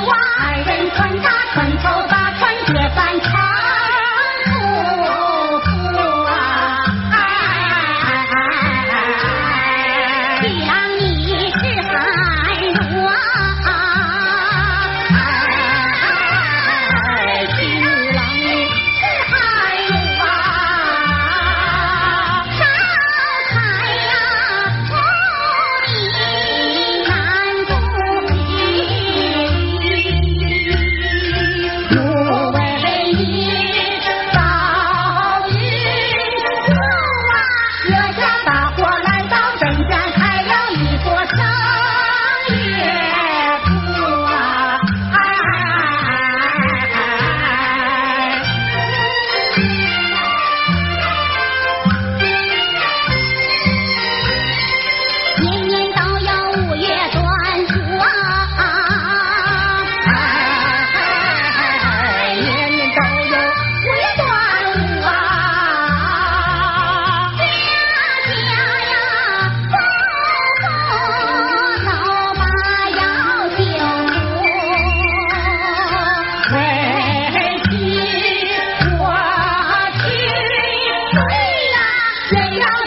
王二人传道。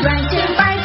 再见拜